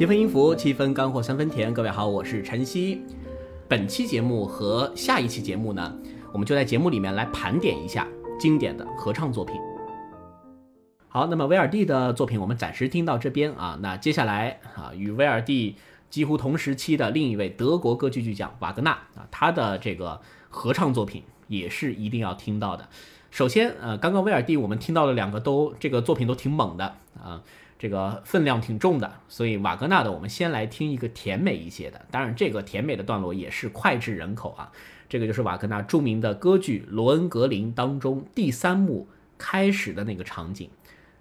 七分音符，七分干货，三分甜。各位好，我是晨曦。本期节目和下一期节目呢，我们就在节目里面来盘点一下经典的合唱作品。好，那么威尔第的作品我们暂时听到这边啊，那接下来啊，与威尔第几乎同时期的另一位德国歌剧巨匠瓦格纳啊，他的这个合唱作品也是一定要听到的。首先，呃，刚刚威尔第我们听到了两个都这个作品都挺猛的啊。这个分量挺重的，所以瓦格纳的我们先来听一个甜美一些的。当然，这个甜美的段落也是脍炙人口啊。这个就是瓦格纳著名的歌剧《罗恩格林》当中第三幕开始的那个场景，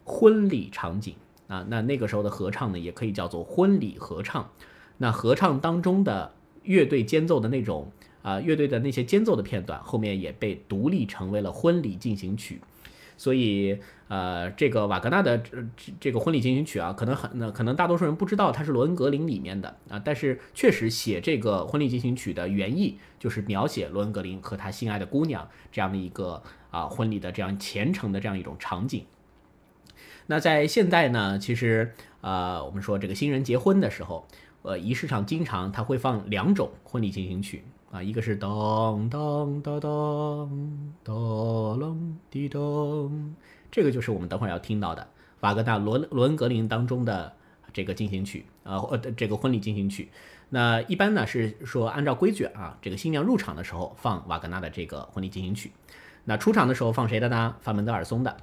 婚礼场景啊。那那个时候的合唱呢，也可以叫做婚礼合唱。那合唱当中的乐队间奏的那种啊，乐队的那些间奏的片段，后面也被独立成为了婚礼进行曲。所以，呃，这个瓦格纳的这这个婚礼进行曲啊，可能很，可能大多数人不知道它是罗恩格林里面的啊，但是确实写这个婚礼进行曲的原意就是描写罗恩格林和他心爱的姑娘这样的一个啊婚礼的这样虔诚的这样一种场景。那在现代呢，其实呃，我们说这个新人结婚的时候，呃，仪式上经常他会放两种婚礼进行曲。啊，一个是当当当当当啷滴当，这个就是我们等会儿要听到的瓦格纳《罗罗恩格林》当中的这个进行曲啊，呃，这个婚礼进行曲。那一般呢是说按照规矩啊，这个新娘入场的时候放瓦格纳的这个婚礼进行曲，那出场的时候放谁的呢？放门德尔松的《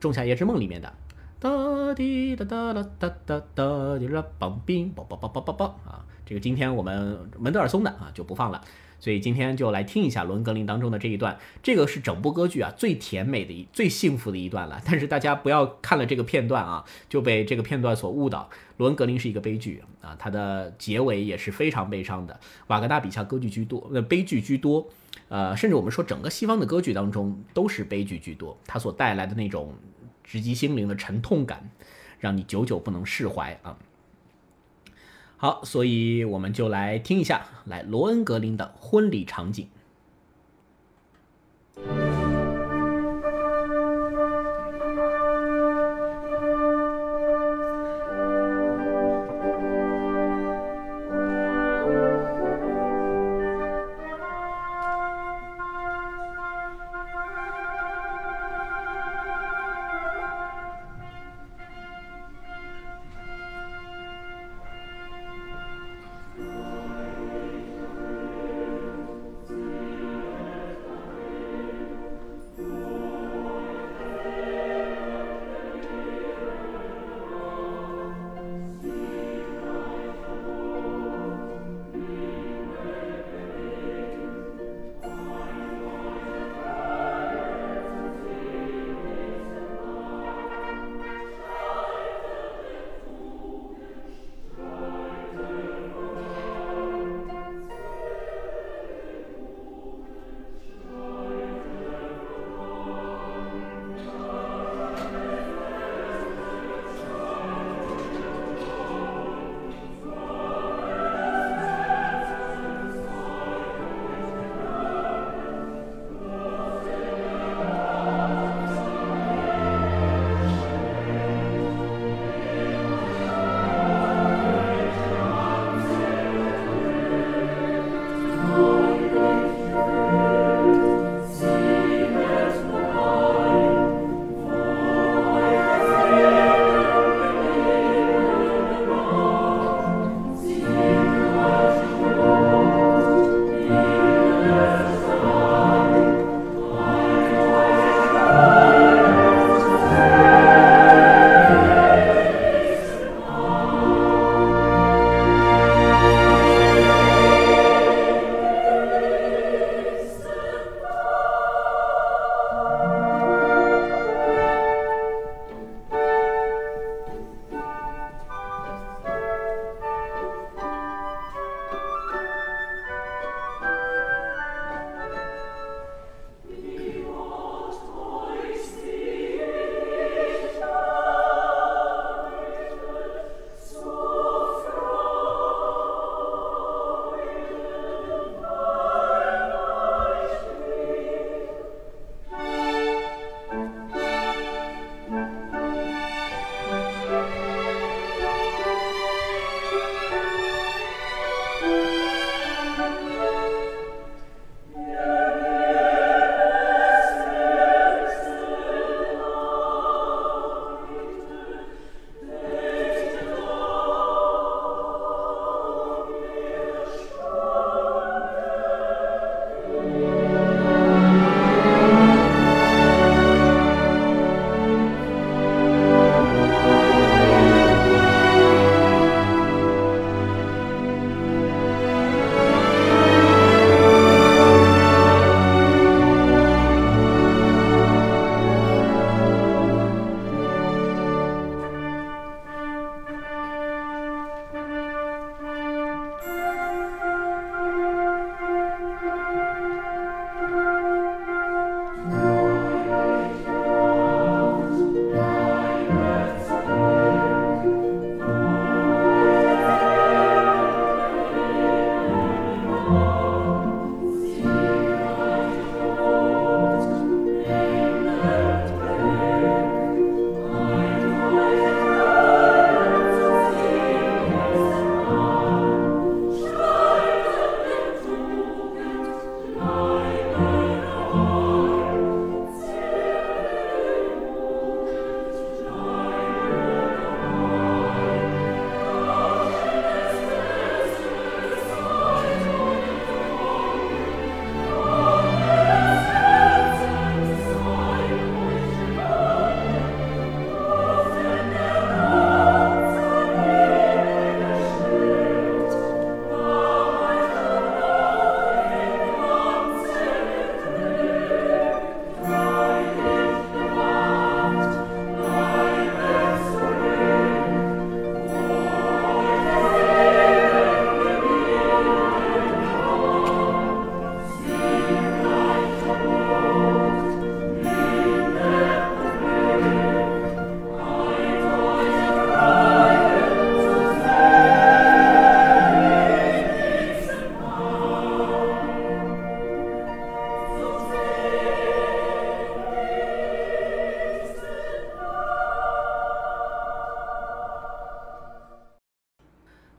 仲夏夜之梦》里面的哒滴哒哒哒哒哒哒滴啦梆冰梆梆梆梆梆梆啊，这个今天我们门德尔松的啊就不放了。所以今天就来听一下《罗恩格林》当中的这一段，这个是整部歌剧啊最甜美的一、最幸福的一段了。但是大家不要看了这个片段啊，就被这个片段所误导。《罗恩格林》是一个悲剧啊，它的结尾也是非常悲伤的。瓦格纳笔下歌剧居多，呃，悲剧居多，呃，甚至我们说整个西方的歌剧当中都是悲剧居多。它所带来的那种直击心灵的沉痛感，让你久久不能释怀啊。好，所以我们就来听一下，来罗恩格林的婚礼场景。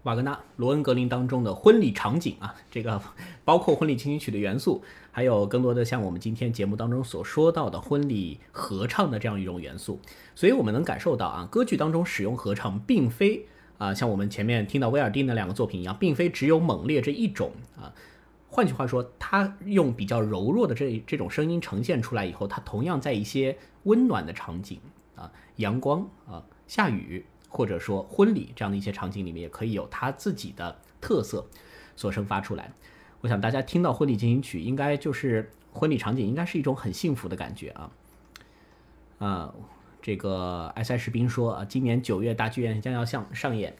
瓦格纳《罗恩格林》当中的婚礼场景啊，这个包括婚礼进行曲的元素，还有更多的像我们今天节目当中所说到的婚礼合唱的这样一种元素，所以我们能感受到啊，歌剧当中使用合唱，并非啊像我们前面听到威尔第那两个作品一样，并非只有猛烈这一种啊。换句话说，他用比较柔弱的这这种声音呈现出来以后，他同样在一些温暖的场景啊，阳光啊，下雨。或者说婚礼这样的一些场景里面，也可以有它自己的特色所生发出来。我想大家听到婚礼进行曲，应该就是婚礼场景，应该是一种很幸福的感觉啊。啊，这个埃塞士兵说啊，今年九月大剧院将要上上演。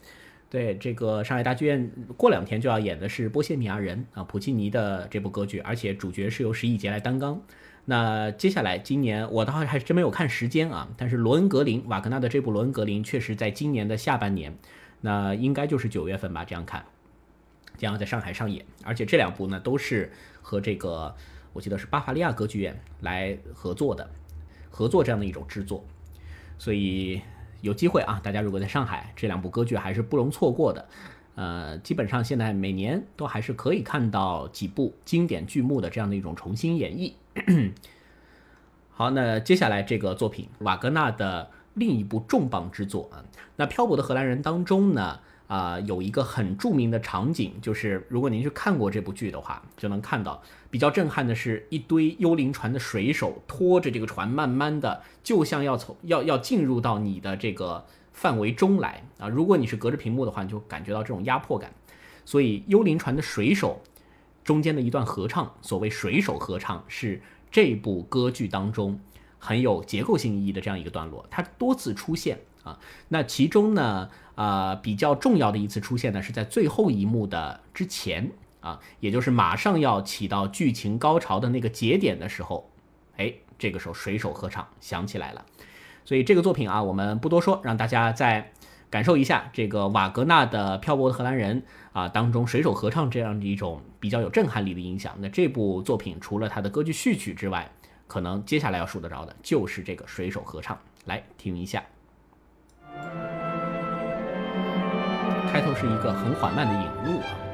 对，这个上海大剧院过两天就要演的是《波西米亚人》啊，普契尼的这部歌剧，而且主角是由石一杰来担纲。那接下来今年我倒还真没有看时间啊，但是罗恩格林瓦格纳的这部罗恩格林确实在今年的下半年，那应该就是九月份吧，这样看将要在上海上演，而且这两部呢都是和这个我记得是巴伐利亚歌剧院来合作的，合作这样的一种制作，所以有机会啊，大家如果在上海，这两部歌剧还是不容错过的。呃，基本上现在每年都还是可以看到几部经典剧目的这样的一种重新演绎。好，那接下来这个作品，瓦格纳的另一部重磅之作啊，那《漂泊的荷兰人》当中呢，啊，有一个很著名的场景，就是如果您去看过这部剧的话，就能看到比较震撼的是一堆幽灵船的水手拖着这个船，慢慢的就像要从要要进入到你的这个。范围中来啊！如果你是隔着屏幕的话，你就感觉到这种压迫感。所以，幽灵船的水手中间的一段合唱，所谓水手合唱，是这部歌剧当中很有结构性意义的这样一个段落。它多次出现啊，那其中呢，啊比较重要的一次出现呢，是在最后一幕的之前啊，也就是马上要起到剧情高潮的那个节点的时候，哎，这个时候水手合唱响起来了。所以这个作品啊，我们不多说，让大家在感受一下这个瓦格纳的《漂泊的荷兰人》啊当中水手合唱这样的一种比较有震撼力的音响。那这部作品除了它的歌剧序曲之外，可能接下来要数得着的就是这个水手合唱。来听一下，开头是一个很缓慢的引入啊。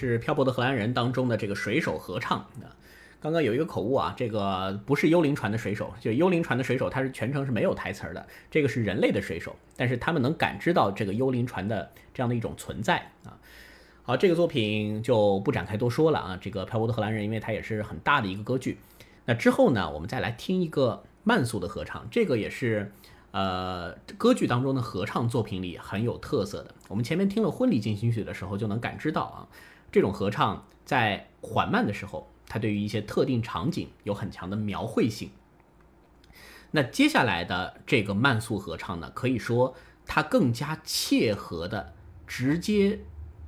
是《漂泊的荷兰人》当中的这个水手合唱。那刚刚有一个口误啊，这个不是幽灵船的水手，就幽灵船的水手，他是全程是没有台词儿的。这个是人类的水手，但是他们能感知到这个幽灵船的这样的一种存在啊。好，这个作品就不展开多说了啊。这个《漂泊的荷兰人》，因为它也是很大的一个歌剧。那之后呢，我们再来听一个慢速的合唱，这个也是呃歌剧当中的合唱作品里很有特色的。我们前面听了《婚礼进行曲》的时候，就能感知到啊，这种合唱在缓慢的时候，它对于一些特定场景有很强的描绘性。那接下来的这个慢速合唱呢，可以说它更加切合的直接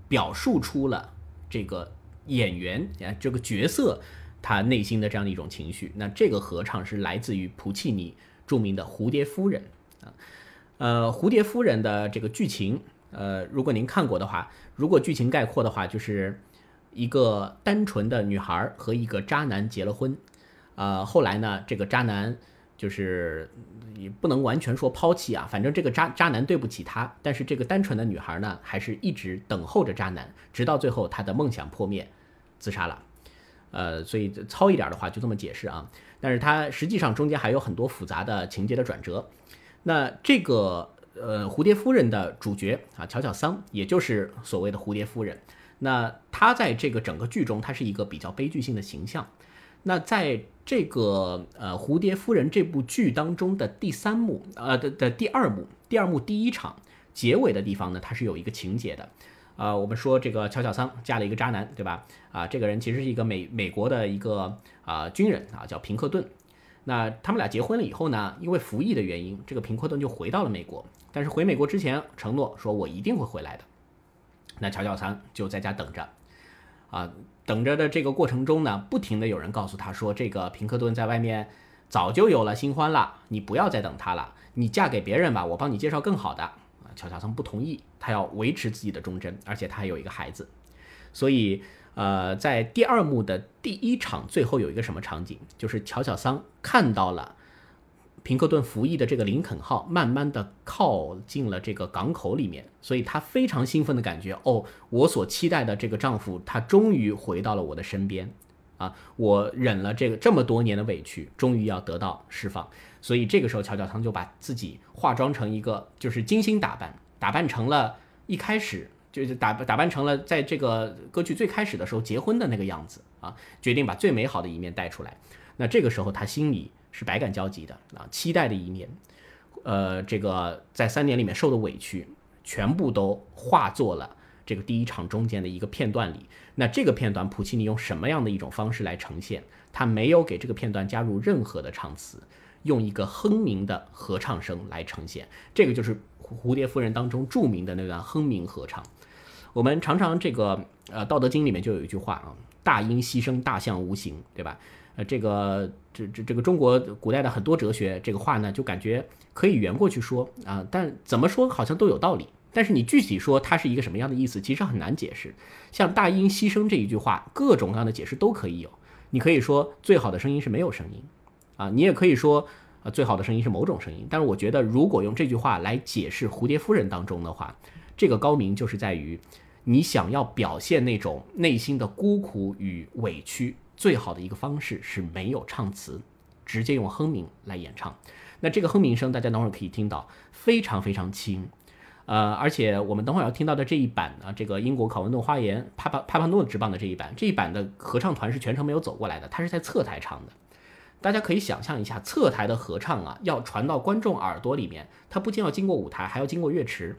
表述出了这个演员啊这个角色他内心的这样的一种情绪。那这个合唱是来自于普契尼著名的《蝴蝶夫人》啊，呃，《蝴蝶夫人》的这个剧情，呃，如果您看过的话，如果剧情概括的话，就是一个单纯的女孩和一个渣男结了婚，呃，后来呢，这个渣男就是也不能完全说抛弃啊，反正这个渣渣男对不起她，但是这个单纯的女孩呢，还是一直等候着渣男，直到最后她的梦想破灭，自杀了。呃，所以糙一点的话就这么解释啊，但是它实际上中间还有很多复杂的情节的转折。那这个呃蝴蝶夫人的主角啊，乔乔桑，也就是所谓的蝴蝶夫人。那她在这个整个剧中，她是一个比较悲剧性的形象。那在这个呃蝴蝶夫人这部剧当中的第三幕，呃的的第二幕，第二幕第一场结尾的地方呢，它是有一个情节的。啊，我们说这个乔乔桑嫁了一个渣男，对吧？啊，这个人其实是一个美美国的一个啊军人啊，叫平克顿。那他们俩结婚了以后呢，因为服役的原因，这个平克顿就回到了美国。但是回美国之前承诺说，我一定会回来的。那乔乔桑就在家等着，啊，等着的这个过程中呢，不停的有人告诉他说，这个平克顿在外面早就有了新欢了，你不要再等他了，你嫁给别人吧，我帮你介绍更好的。啊，乔乔桑不同意，他要维持自己的忠贞，而且他还有一个孩子，所以，呃，在第二幕的第一场最后有一个什么场景，就是乔小桑看到了平克顿服役的这个林肯号慢慢的靠近了这个港口里面，所以她非常兴奋的感觉，哦，我所期待的这个丈夫，他终于回到了我的身边，啊，我忍了这个这么多年的委屈，终于要得到释放。所以这个时候，乔乔桑就把自己化妆成一个，就是精心打扮，打扮成了一开始就是打扮打扮成了在这个歌剧最开始的时候结婚的那个样子啊，决定把最美好的一面带出来。那这个时候他心里是百感交集的啊，期待的一面，呃，这个在三年里面受的委屈，全部都化作了这个第一场中间的一个片段里。那这个片段，普契尼用什么样的一种方式来呈现？他没有给这个片段加入任何的唱词。用一个哼鸣的合唱声来呈现，这个就是《蝴蝶夫人》当中著名的那段哼鸣合唱。我们常常这个呃，《道德经》里面就有一句话啊，“大音希声，大象无形”，对吧？呃，这个这这这个中国古代的很多哲学，这个话呢，就感觉可以圆过去说啊，但怎么说好像都有道理。但是你具体说它是一个什么样的意思，其实很难解释。像“大音希声”这一句话，各种各样的解释都可以有。你可以说最好的声音是没有声音。啊，你也可以说，呃，最好的声音是某种声音。但是我觉得，如果用这句话来解释《蝴蝶夫人》当中的话，这个高明就是在于，你想要表现那种内心的孤苦与委屈，最好的一个方式是没有唱词，直接用哼鸣来演唱。那这个哼鸣声，大家等会儿可以听到，非常非常轻。呃，而且我们等会儿要听到的这一版呢，这个英国考文顿花园帕帕帕帕诺执棒的这一版，这一版的合唱团是全程没有走过来的，他是在侧台唱的。大家可以想象一下，侧台的合唱啊，要传到观众耳朵里面，它不仅要经过舞台，还要经过乐池，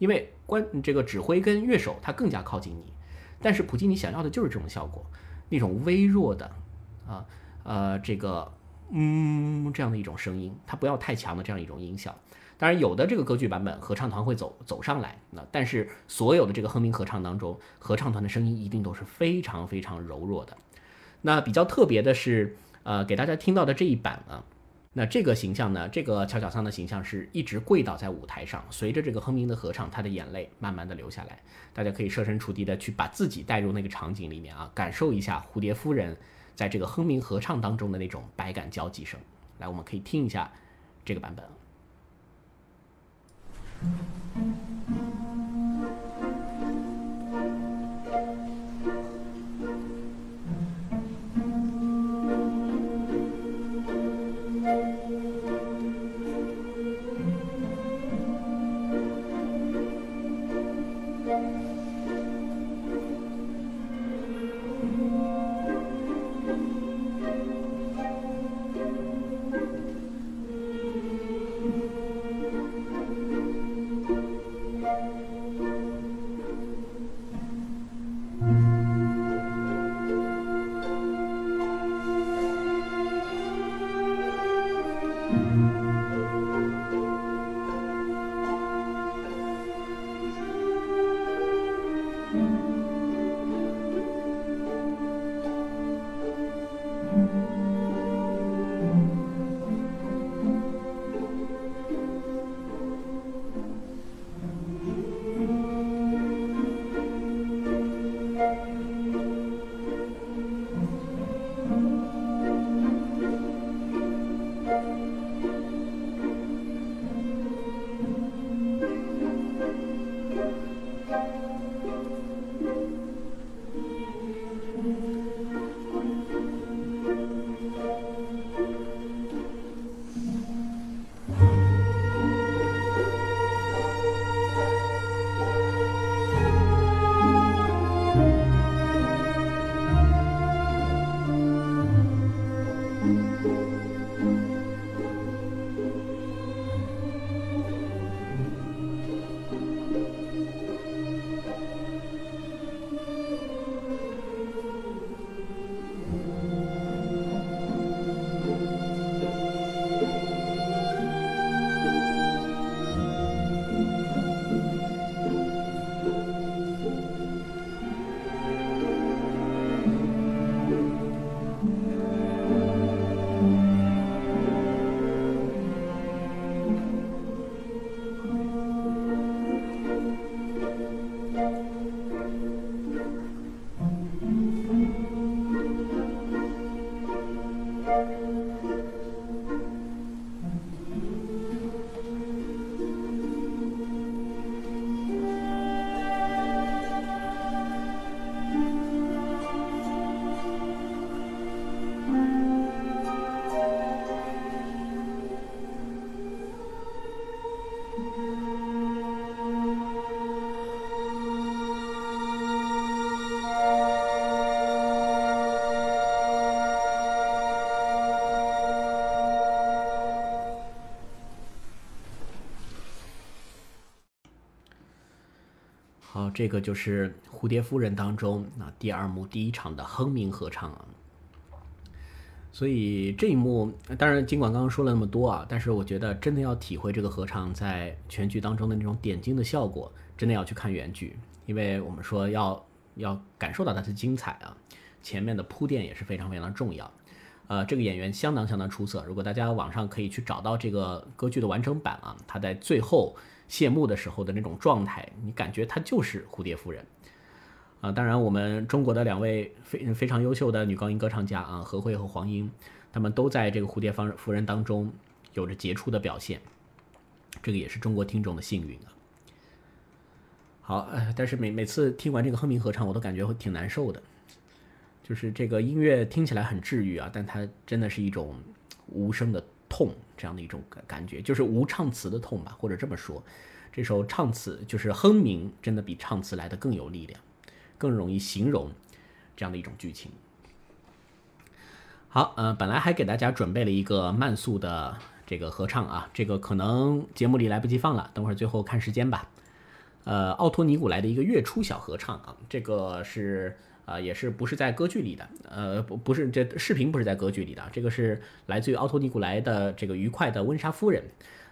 因为关这个指挥跟乐手他更加靠近你，但是普基尼想要的就是这种效果，那种微弱的啊呃这个嗯这样的一种声音，它不要太强的这样一种音效。当然，有的这个歌剧版本合唱团会走走上来，那但是所有的这个哼鸣合唱当中，合唱团的声音一定都是非常非常柔弱的。那比较特别的是，呃，给大家听到的这一版啊，那这个形象呢，这个乔小桑的形象是一直跪倒在舞台上，随着这个哼鸣的合唱，他的眼泪慢慢的流下来。大家可以设身处地的去把自己带入那个场景里面啊，感受一下蝴蝶夫人在这个哼鸣合唱当中的那种百感交集声。来，我们可以听一下这个版本。这个就是《蝴蝶夫人》当中啊第二幕第一场的哼鸣合唱啊。所以这一幕，当然尽管刚刚说了那么多啊，但是我觉得真的要体会这个合唱在全剧当中的那种点睛的效果，真的要去看原剧，因为我们说要要感受到它的精彩啊，前面的铺垫也是非常非常的重要。呃，这个演员相当相当出色，如果大家网上可以去找到这个歌剧的完整版啊，他在最后。谢幕的时候的那种状态，你感觉她就是蝴蝶夫人啊！当然，我们中国的两位非非常优秀的女高音歌唱家啊，何慧和黄英，他们都在这个蝴蝶方夫人当中有着杰出的表现，这个也是中国听众的幸运啊。好，但是每每次听完这个哼鸣合唱，我都感觉会挺难受的，就是这个音乐听起来很治愈啊，但它真的是一种无声的。痛这样的一种感感觉，就是无唱词的痛吧，或者这么说，这首唱词就是哼鸣，真的比唱词来的更有力量，更容易形容这样的一种剧情。好，呃，本来还给大家准备了一个慢速的这个合唱啊，这个可能节目里来不及放了，等会儿最后看时间吧。呃奥托尼古莱的一个月初小合唱啊，这个是呃也是不是在歌剧里的，呃不不是这视频不是在歌剧里的，这个是来自于奥托尼古莱的这个愉快的温莎夫人，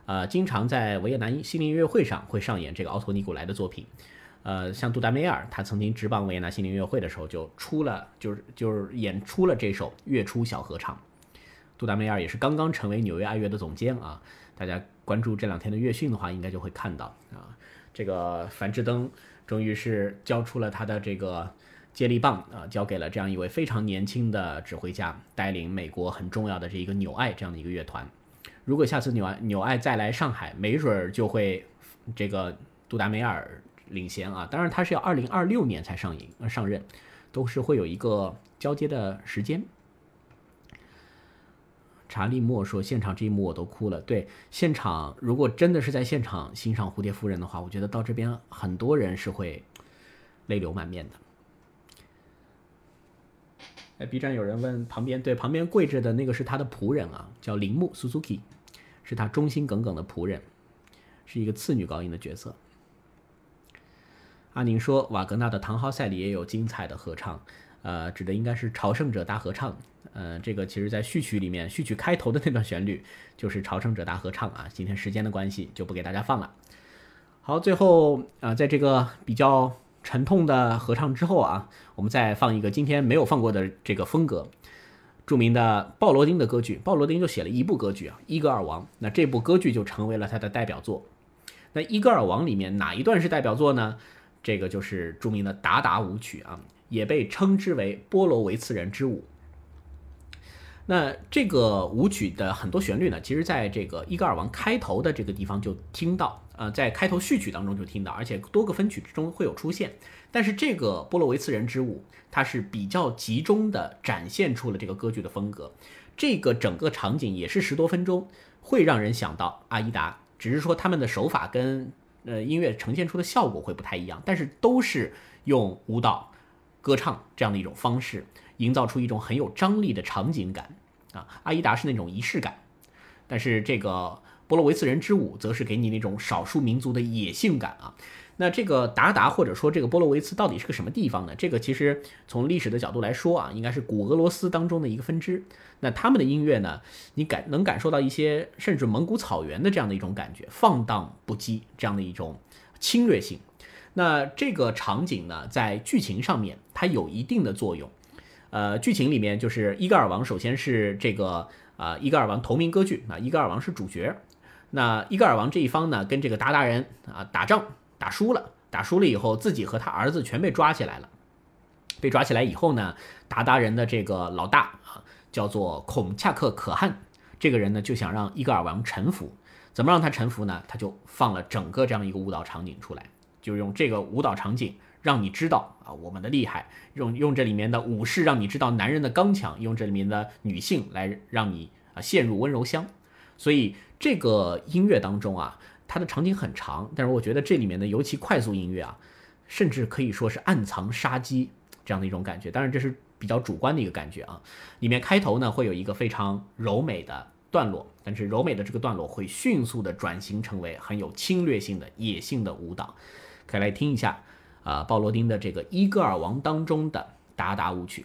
呃经常在维也纳心灵音乐会上会上演这个奥托尼古莱的作品。呃，像杜达梅尔，他曾经执棒维也纳心灵音乐会的时候，就出了，就是就是演出了这首月初小合唱。杜达梅尔也是刚刚成为纽约爱乐的总监啊，大家关注这两天的乐讯的话，应该就会看到啊，这个樊志登终于是交出了他的这个接力棒啊，交给了这样一位非常年轻的指挥家，带领美国很重要的这一个纽爱这样的一个乐团。如果下次纽爱纽爱再来上海，没准儿就会这个杜达梅尔。领衔啊，当然他是要二零二六年才上营上任，都是会有一个交接的时间。查理莫说：“现场这一幕我都哭了。”对，现场如果真的是在现场欣赏《蝴蝶夫人》的话，我觉得到这边很多人是会泪流满面的。哎，B 站有人问旁边，对，旁边跪着的那个是他的仆人啊，叫铃木 Suzuki，是他忠心耿耿的仆人，是一个次女高音的角色。阿宁说，瓦格纳的《唐豪赛》里也有精彩的合唱，呃，指的应该是朝圣者大合唱。呃，这个其实在序曲里面，序曲开头的那段旋律就是朝圣者大合唱啊。今天时间的关系，就不给大家放了。好，最后啊，在这个比较沉痛的合唱之后啊，我们再放一个今天没有放过的这个风格，著名的鲍罗丁的歌剧。鲍罗丁就写了一部歌剧啊，《伊戈尔王》。那这部歌剧就成为了他的代表作。那《伊戈尔王》里面哪一段是代表作呢？这个就是著名的达达舞曲啊，也被称之为波罗维茨人之舞。那这个舞曲的很多旋律呢，其实在这个伊戈尔王开头的这个地方就听到，呃，在开头序曲当中就听到，而且多个分曲之中会有出现。但是这个波罗维茨人之舞，它是比较集中的展现出了这个歌剧的风格。这个整个场景也是十多分钟，会让人想到阿依达，只是说他们的手法跟。呃，音乐呈现出的效果会不太一样，但是都是用舞蹈、歌唱这样的一种方式，营造出一种很有张力的场景感啊。阿依达是那种仪式感，但是这个波罗维茨人之舞则是给你那种少数民族的野性感啊。那这个达达或者说这个波罗维茨到底是个什么地方呢？这个其实从历史的角度来说啊，应该是古俄罗斯当中的一个分支。那他们的音乐呢，你感能感受到一些甚至蒙古草原的这样的一种感觉，放荡不羁这样的一种侵略性。那这个场景呢，在剧情上面它有一定的作用。呃，剧情里面就是伊戈尔王首先是这个啊伊戈尔王同名歌剧啊，伊戈尔王是主角。那伊戈尔王这一方呢，跟这个鞑靼人啊打仗。打输了，打输了以后，自己和他儿子全被抓起来了。被抓起来以后呢，鞑靼人的这个老大啊，叫做孔恰克可汗，这个人呢就想让伊戈尔王臣服。怎么让他臣服呢？他就放了整个这样一个舞蹈场景出来，就用这个舞蹈场景让你知道啊我们的厉害，用用这里面的武士让你知道男人的刚强，用这里面的女性来让你啊陷入温柔乡。所以这个音乐当中啊。它的场景很长，但是我觉得这里面的尤其快速音乐啊，甚至可以说是暗藏杀机这样的一种感觉。当然这是比较主观的一个感觉啊。里面开头呢会有一个非常柔美的段落，但是柔美的这个段落会迅速的转型成为很有侵略性的野性的舞蹈。可以来听一下啊，鲍罗丁的这个《伊戈尔王》当中的达达舞曲。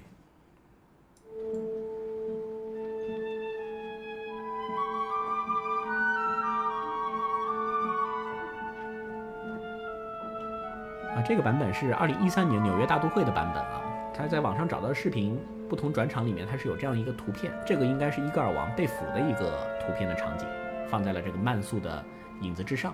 这个版本是二零一三年纽约大都会的版本啊，他在网上找到的视频，不同转场里面它是有这样一个图片，这个应该是伊戈尔王被俘的一个图片的场景，放在了这个慢速的影子之上。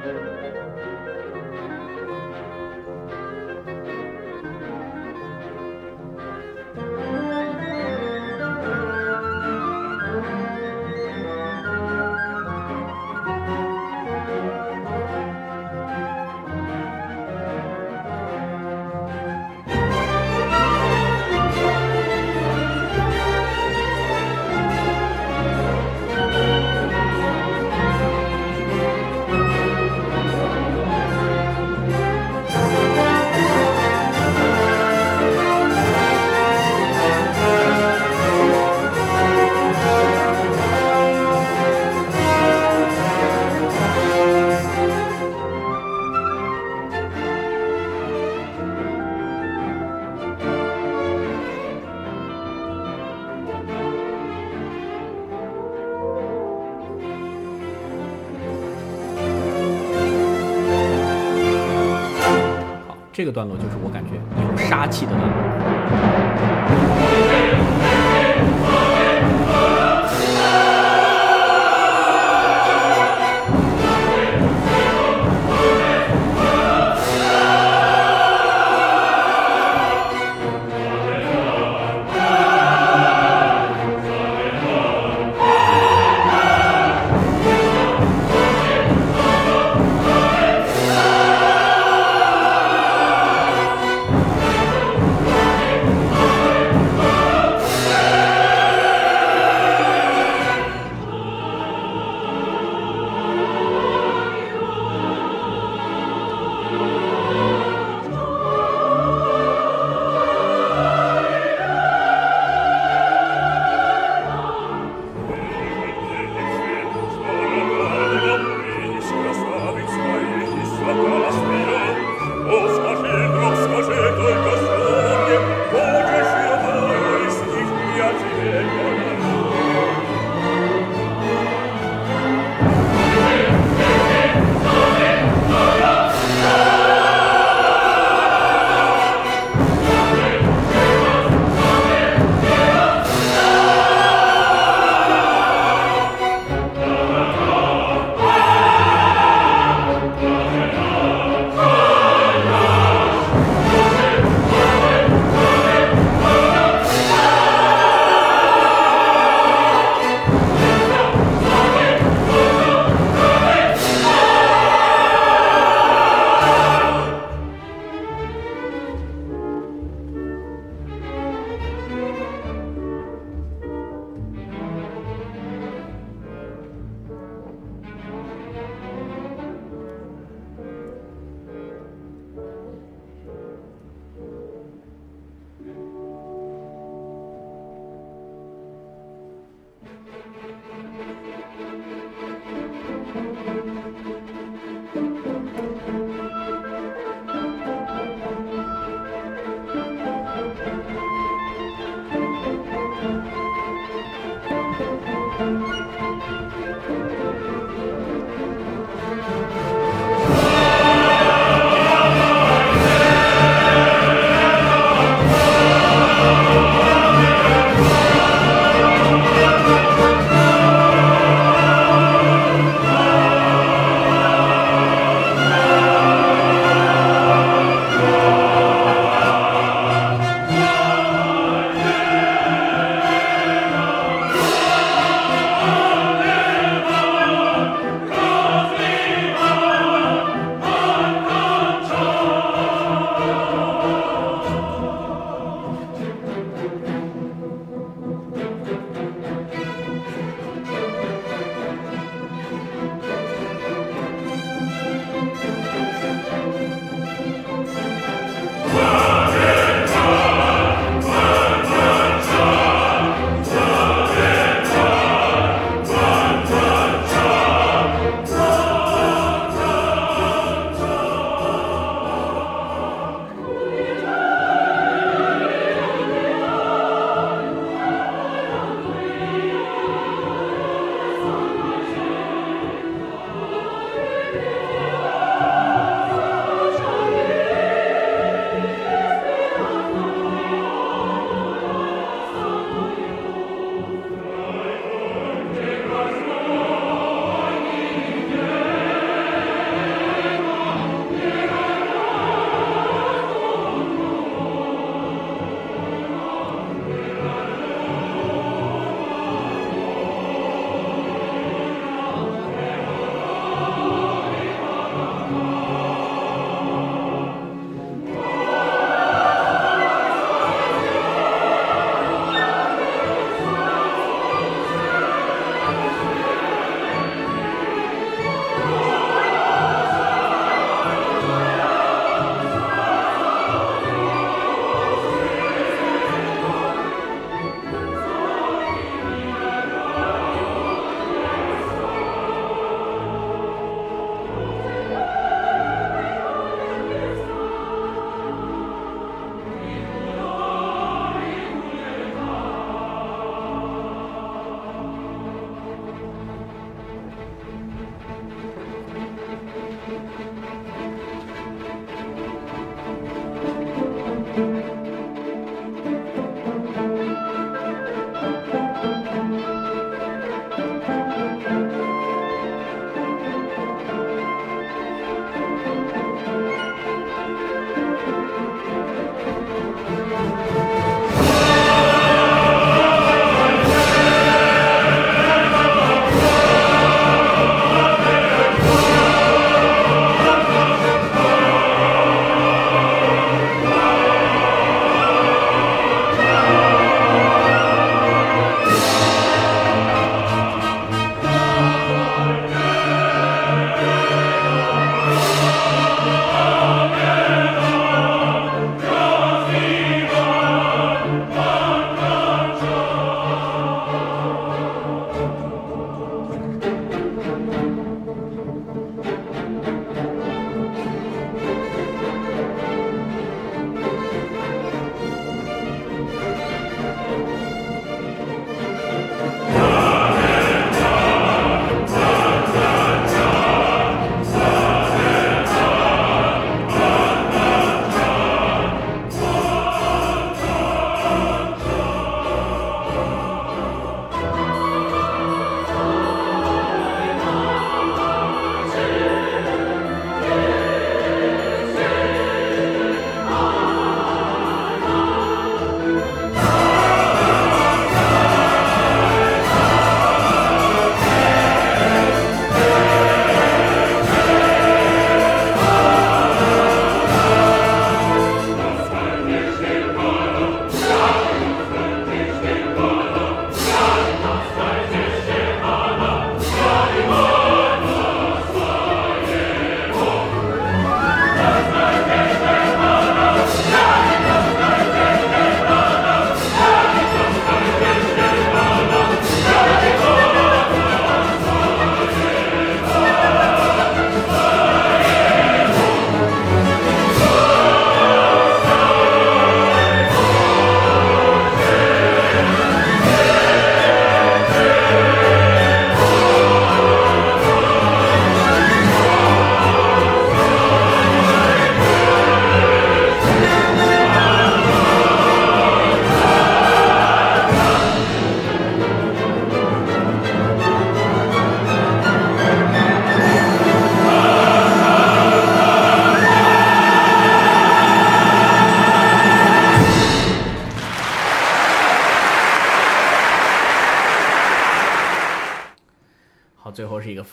Música 这个段落就是我感觉有杀气的段落。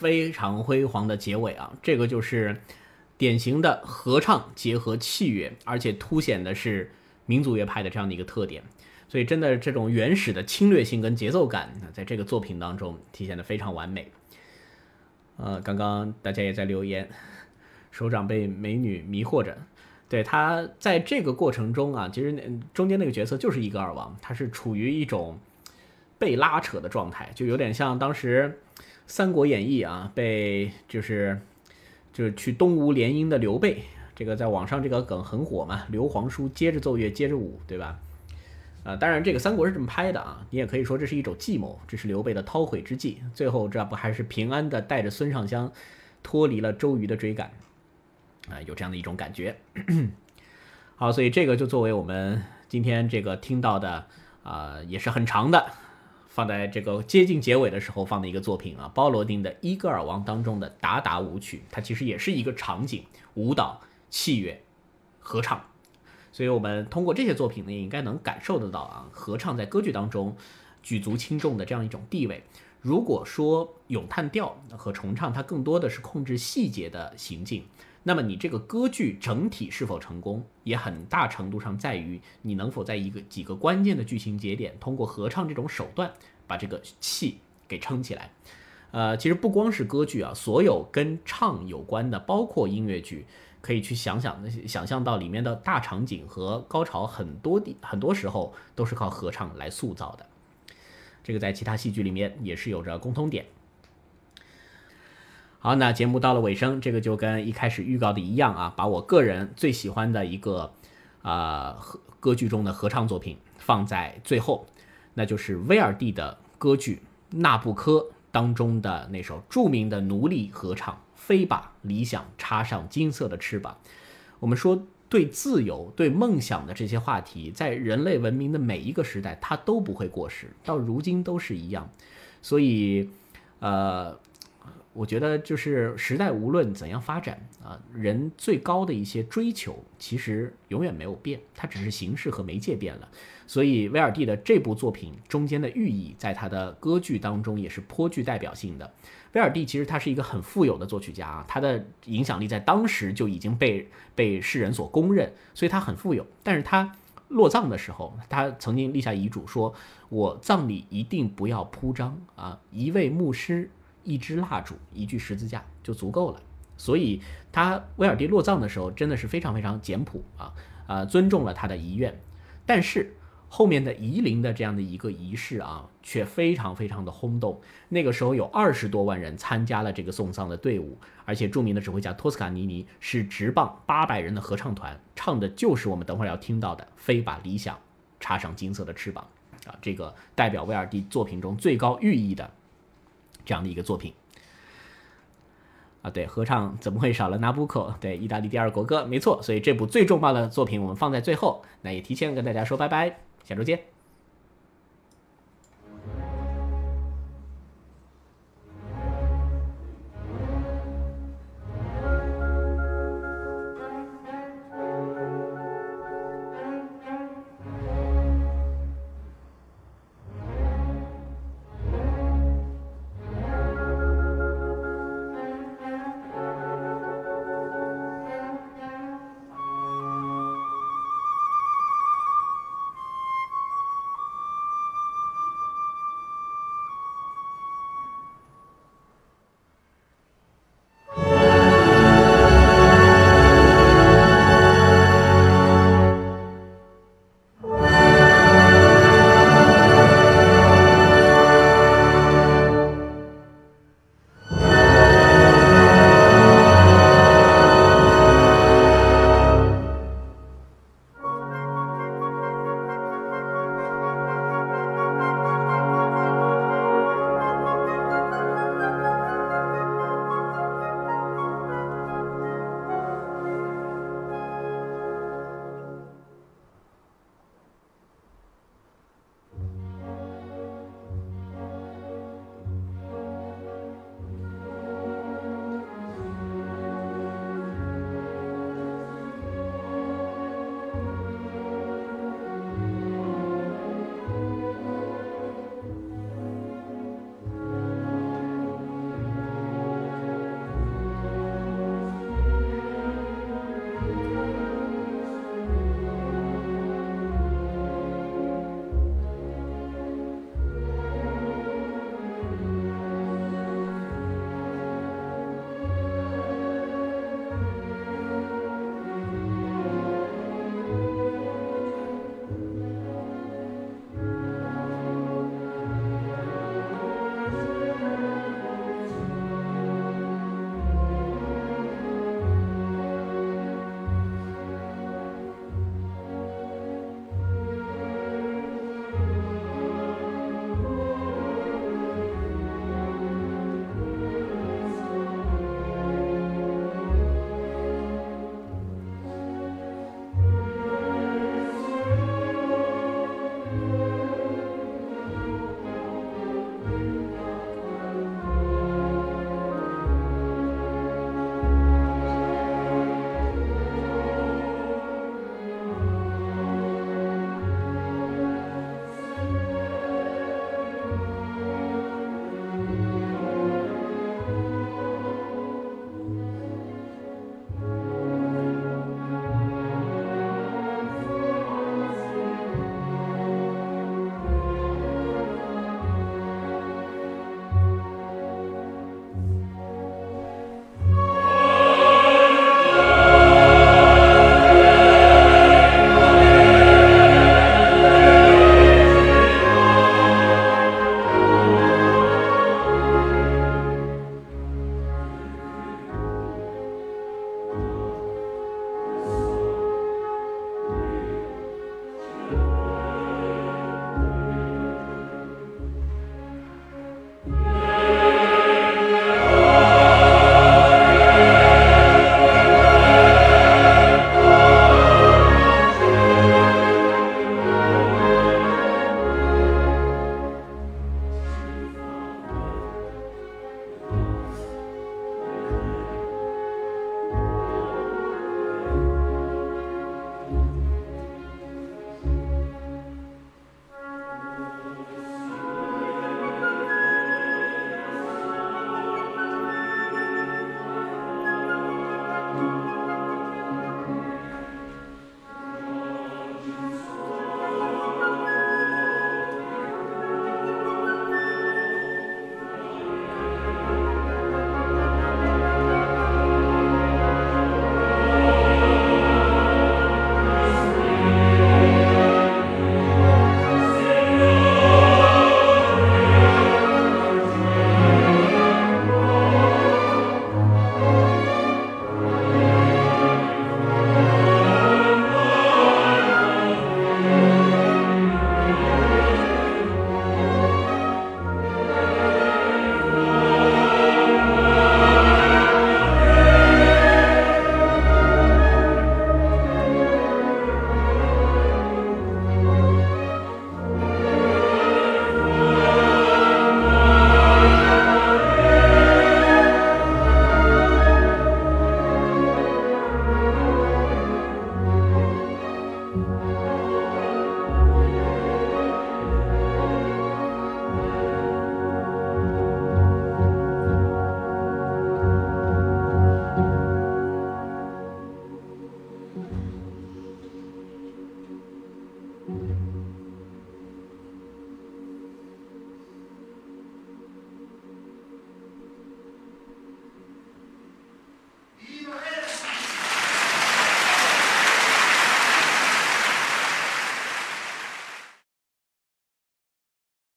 非常辉煌的结尾啊！这个就是典型的合唱结合器乐，而且凸显的是民族乐派的这样的一个特点。所以，真的这种原始的侵略性跟节奏感，在这个作品当中体现的非常完美。呃，刚刚大家也在留言，首长被美女迷惑着。对他在这个过程中啊，其实中间那个角色就是伊戈尔王，他是处于一种被拉扯的状态，就有点像当时《三国演义》啊，被就是就是去东吴联姻的刘备，这个在网上这个梗很火嘛，刘皇叔接着奏乐接着舞，对吧？啊，当然这个三国是这么拍的啊，你也可以说这是一种计谋，这是刘备的韬晦之计，最后这不还是平安的带着孙尚香脱离了周瑜的追赶。啊，有这样的一种感觉。好，所以这个就作为我们今天这个听到的啊，也是很长的，放在这个接近结尾的时候放的一个作品啊，包罗丁的《伊戈尔王》当中的达达舞曲，它其实也是一个场景，舞蹈、器乐、合唱。所以我们通过这些作品呢，应该能感受得到啊，合唱在歌剧当中举足轻重的这样一种地位。如果说咏叹调和重唱，它更多的是控制细节的行进。那么你这个歌剧整体是否成功，也很大程度上在于你能否在一个几个关键的剧情节点，通过合唱这种手段把这个气给撑起来。呃，其实不光是歌剧啊，所有跟唱有关的，包括音乐剧，可以去想想那些想象到里面的大场景和高潮，很多地很多时候都是靠合唱来塑造的。这个在其他戏剧里面也是有着共通点。好，那节目到了尾声，这个就跟一开始预告的一样啊，把我个人最喜欢的一个啊歌歌剧中的合唱作品放在最后，那就是威尔第的歌剧《纳布科》当中的那首著名的奴隶合唱《飞吧，理想插上金色的翅膀》。我们说，对自由、对梦想的这些话题，在人类文明的每一个时代，它都不会过时，到如今都是一样。所以，呃。我觉得就是时代无论怎样发展啊，人最高的一些追求其实永远没有变，它只是形式和媒介变了。所以威尔第的这部作品中间的寓意，在他的歌剧当中也是颇具代表性的。威尔第其实他是一个很富有的作曲家啊，他的影响力在当时就已经被被世人所公认，所以他很富有。但是他落葬的时候，他曾经立下遗嘱说：“我葬礼一定不要铺张啊，一位牧师。”一支蜡烛，一具十字架就足够了。所以他威尔第落葬的时候真的是非常非常简朴啊，呃，尊重了他的遗愿。但是后面的夷陵的这样的一个仪式啊，却非常非常的轰动。那个时候有二十多万人参加了这个送葬的队伍，而且著名的指挥家托斯卡尼尼是直棒八百人的合唱团，唱的就是我们等会儿要听到的《飞把理想插上金色的翅膀》啊，这个代表威尔第作品中最高寓意的。这样的一个作品啊，对，合唱怎么会少了《Nabucco》？对，意大利第二国歌，没错。所以这部最重磅的作品，我们放在最后。那也提前跟大家说拜拜，下周见。